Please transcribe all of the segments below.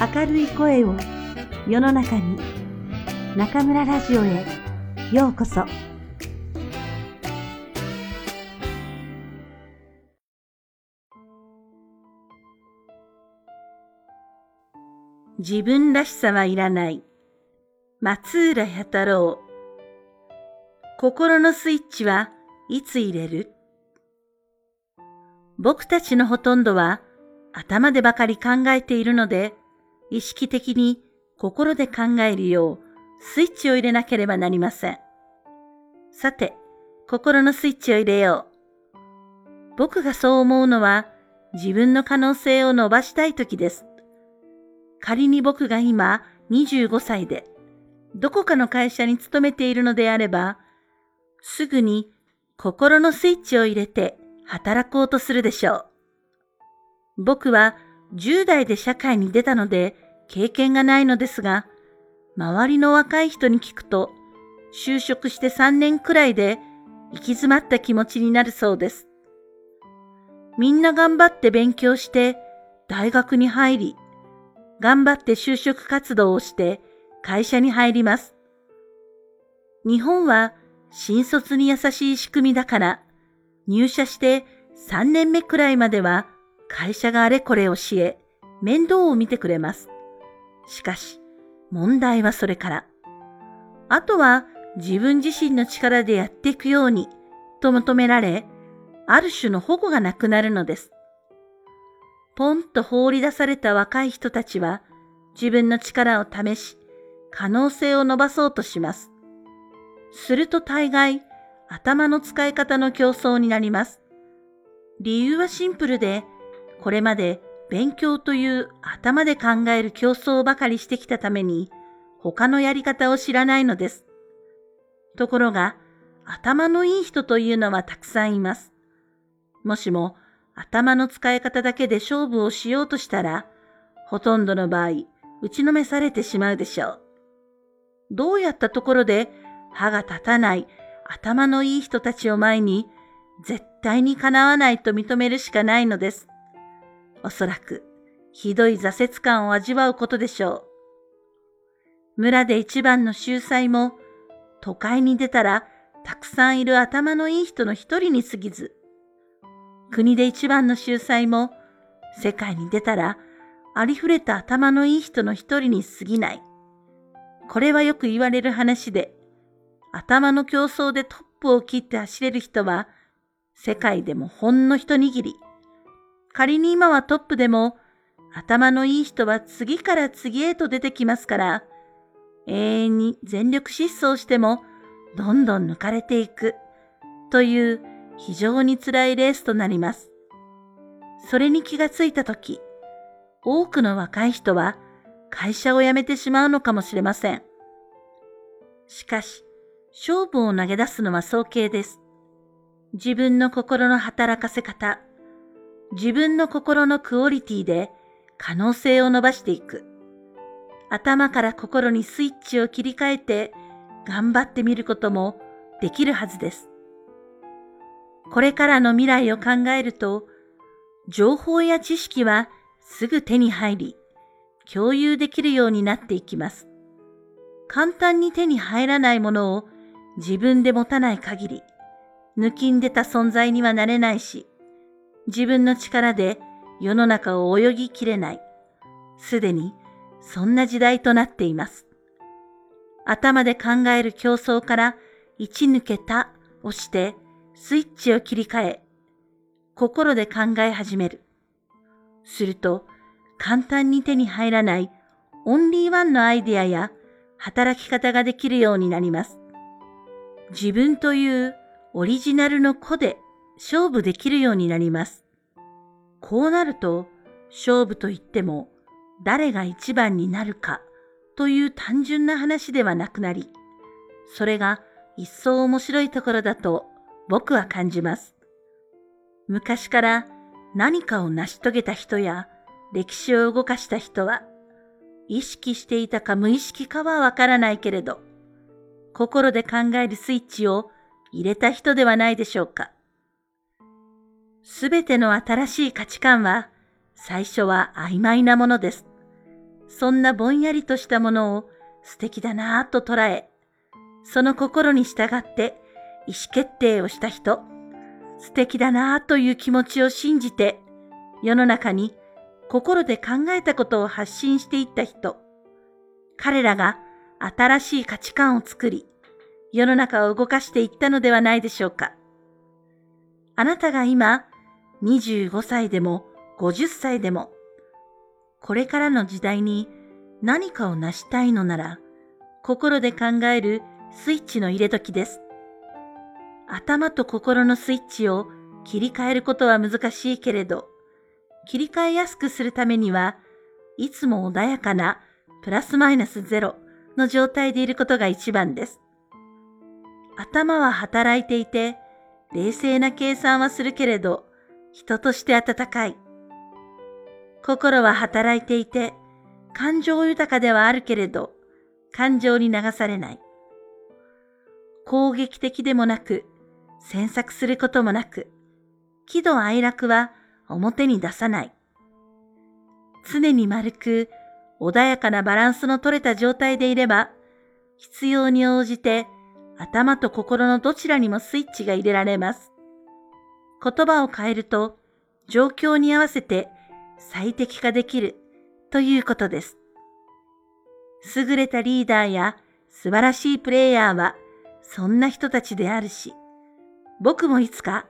明るい声を世の中に中村ラジオへようこそ。自分らしさはいらない。松浦弥太郎。心のスイッチはいつ入れる？僕たちのほとんどは頭でばかり考えているので、意識的に心で考えるようスイッチを入れなければなりません。さて、心のスイッチを入れよう。僕がそう思うのは自分の可能性を伸ばしたい時です。仮に僕が今25歳で、どこかの会社に勤めているのであれば、すぐに心のスイッチを入れて働こうとするでしょう。僕は10代で社会に出たので経験がないのですが、周りの若い人に聞くと、就職して3年くらいで行き詰まった気持ちになるそうです。みんな頑張って勉強して大学に入り、頑張って就職活動をして会社に入ります。日本は新卒に優しい仕組みだから入社して3年目くらいまでは会社があれこれ教え、面倒を見てくれます。しかし、問題はそれから。あとは自分自身の力でやっていくようにと求められ、ある種の保護がなくなるのです。ポンと放り出された若い人たちは自分の力を試し、可能性を伸ばそうとします。すると大概、頭の使い方の競争になります。理由はシンプルで、これまで勉強という頭で考える競争ばかりしてきたために、他のやり方を知らないのです。ところが、頭のいい人というのはたくさんいます。もしも頭の使い方だけで勝負をしようとしたら、ほとんどの場合、打ちのめされてしまうでしょう。どうやったところで歯が立たない頭のいい人たちを前に絶対にかなわないと認めるしかないのです。おそらくひどい挫折感を味わうことでしょう。村で一番の秀才も都会に出たらたくさんいる頭のいい人の一人に過ぎず、国で一番の秀才も世界に出たらありふれた頭のいい人の一人に過ぎない。これはよく言われる話で、頭の競争でトップを切って走れる人は、世界でもほんの一握り。仮に今はトップでも、頭のいい人は次から次へと出てきますから、永遠に全力疾走しても、どんどん抜かれていく、という非常に辛いレースとなります。それに気がついたとき、多くの若い人は会社を辞めてしまうのかもしれません。しかし、勝負を投げ出すのは早計です。自分の心の働かせ方、自分の心のクオリティで可能性を伸ばしていく。頭から心にスイッチを切り替えて頑張ってみることもできるはずです。これからの未来を考えると、情報や知識はすぐ手に入り、共有できるようになっていきます。簡単に手に入らないものを自分で持たない限り、抜きんでた存在にはなれないし、自分の力で世の中を泳ぎきれない。すでにそんな時代となっています。頭で考える競争から一抜けたをしてスイッチを切り替え、心で考え始める。すると簡単に手に入らないオンリーワンのアイデアや働き方ができるようになります。自分というオリジナルの子で勝負できるようになります。こうなると勝負といっても誰が一番になるかという単純な話ではなくなり、それが一層面白いところだと僕は感じます。昔から何かを成し遂げた人や歴史を動かした人は、意識していたか無意識かはわからないけれど、心で考えるスイッチを入れた人ではないでしょうか。すべての新しい価値観は、最初は曖昧なものです。そんなぼんやりとしたものを素敵だなぁと捉え、その心に従って意思決定をした人、素敵だなぁという気持ちを信じて、世の中に心で考えたことを発信していった人、彼らが新しい価値観を作り、世の中を動かしていったのではないでしょうか。あなたが今、25歳でも50歳でも、これからの時代に何かを成したいのなら、心で考えるスイッチの入れ時です。頭と心のスイッチを切り替えることは難しいけれど、切り替えやすくするためには、いつも穏やかなプラスマイナスゼロの状態でいることが一番です。頭は働いていて、冷静な計算はするけれど、人として温かい。心は働いていて、感情豊かではあるけれど、感情に流されない。攻撃的でもなく、詮索することもなく、喜怒哀楽は表に出さない。常に丸く、穏やかなバランスの取れた状態でいれば、必要に応じて頭と心のどちらにもスイッチが入れられます。言葉を変えると、状況に合わせて最適化できるということです。優れたリーダーや素晴らしいプレイヤーはそんな人たちであるし、僕もいつか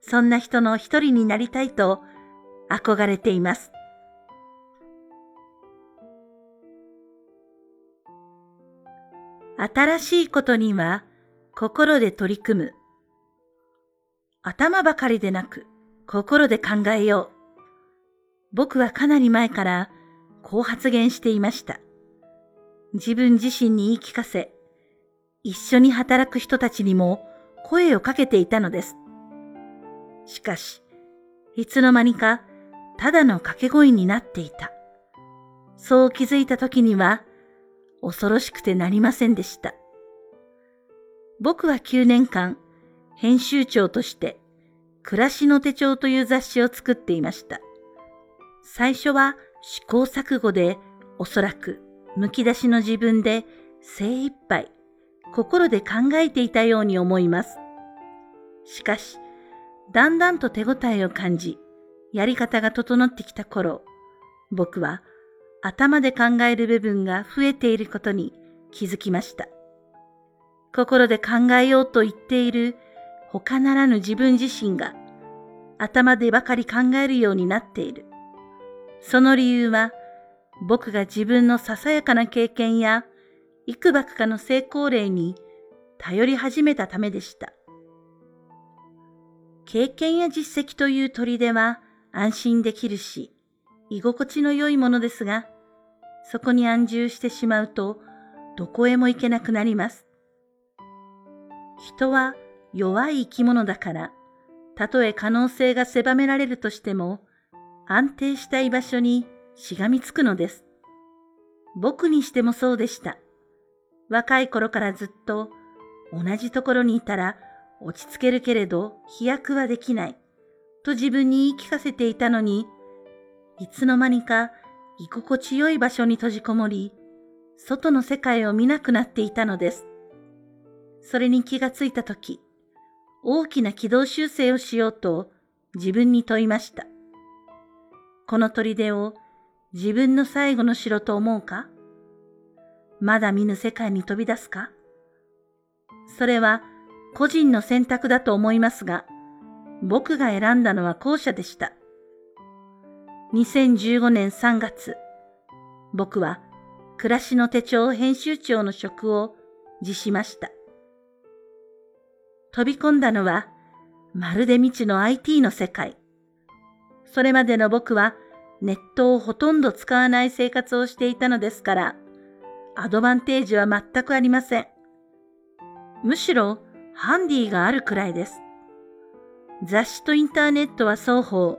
そんな人の一人になりたいと憧れています。新しいことには心で取り組む。頭ばかりでなく心で考えよう。僕はかなり前からこう発言していました。自分自身に言い聞かせ、一緒に働く人たちにも声をかけていたのです。しかし、いつの間にかただの掛け声になっていた。そう気づいた時には恐ろしくてなりませんでした。僕は9年間編集長として暮らしの手帳という雑誌を作っていました。最初は試行錯誤でおそらくむき出しの自分で精一杯心で考えていたように思います。しかし、だんだんと手応えを感じ、やり方が整ってきた頃、僕は頭で考える部分が増えていることに気づきました。心で考えようと言っている他ならぬ自分自身が頭でばかり考えるようになっている。その理由は、僕が自分のささやかな経験や幾ばくかの成功例に頼り始めたためでした。経験や実績という砦は安心できるし、居心地の良いものですが、そこに安住してしまうと、どこへも行けなくなります。人は弱い生き物だから、たとえ可能性が狭められるとしても、安定した居場所にしがみつくのです。僕にしてもそうでした。若い頃からずっと同じところにいたら落ち着けるけれど飛躍はできないと自分に言い聞かせていたのに、いつの間にか居心地よい場所に閉じこもり、外の世界を見なくなっていたのです。それに気がついたとき、大きな軌道修正をしようと自分に問いました。この砦を自分の最後の城と思うか？まだ見ぬ世界に飛び出すか？それは個人の選択だと思いますが、僕が選んだのは後者でした。2015年3月、僕は暮らしの手帳編集長の職を辞しました。飛び込んだのはまるで未知の IT の世界。それまでの僕はネットをほとんど使わない生活をしていたのですから、アドバンテージは全くありません。むしろハンディがあるくらいです。雑誌とインターネットは双方、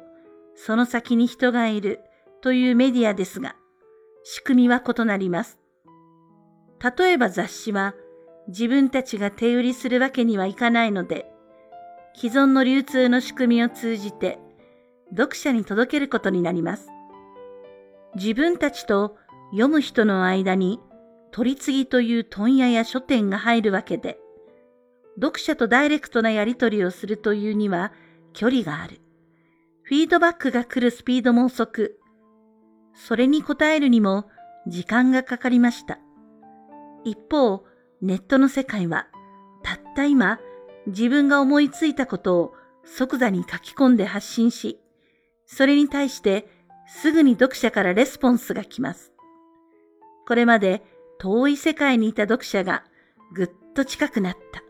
その先に人がいるというメディアですが、仕組みは異なります。例えば雑誌は自分たちが手売りするわけにはいかないので、既存の流通の仕組みを通じて読者に届けることになります。自分たちと読む人の間に取り次ぎという問屋や書店が入るわけで、読者とダイレクトなやり取りをするというには距離がある。フィードバックが来るスピードも遅く、それに応えるにも時間がかかりました。一方、ネットの世界は、たった今、自分が思いついたことを即座に書き込んで発信し、それに対してすぐに読者からレスポンスが来ます。これまで遠い世界にいた読者がぐっと近くなった。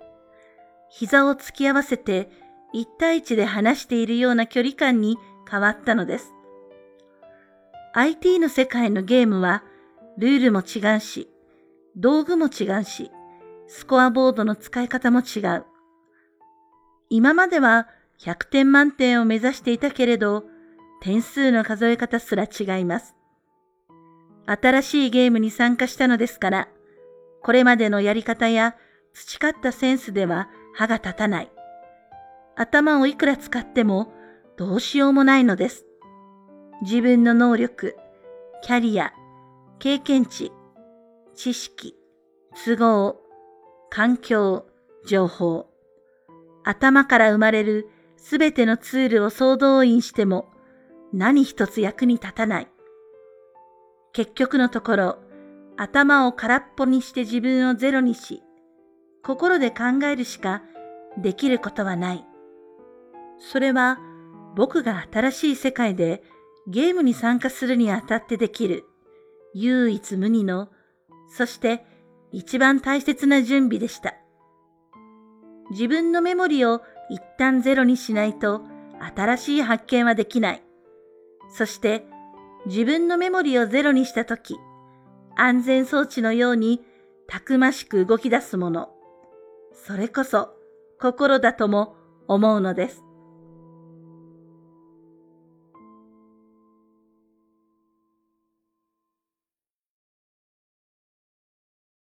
膝を突き合わせて一対一で話しているような距離感に変わったのです。IT の世界のゲームはルールも違うし、道具も違うし、スコアボードの使い方も違う。今までは100点満点を目指していたけれど、点数の数え方すら違います。新しいゲームに参加したのですから、これまでのやり方や培ったセンスでは歯が立たない。頭をいくら使ってもどうしようもないのです。自分の能力、キャリア、経験値、知識、都合、環境、情報。頭から生まれるすべてのツールを総動員しても何一つ役に立たない。結局のところ、頭を空っぽにして自分をゼロにし、心で考えるしかできることはない。それは僕が新しい世界でゲームに参加するにあたってできる唯一無二の、そして一番大切な準備でした。自分のメモリを一旦ゼロにしないと新しい発見はできない。そして自分のメモリをゼロにしたとき、安全装置のようにたくましく動き出すもの。それこそ心だとも思うのです。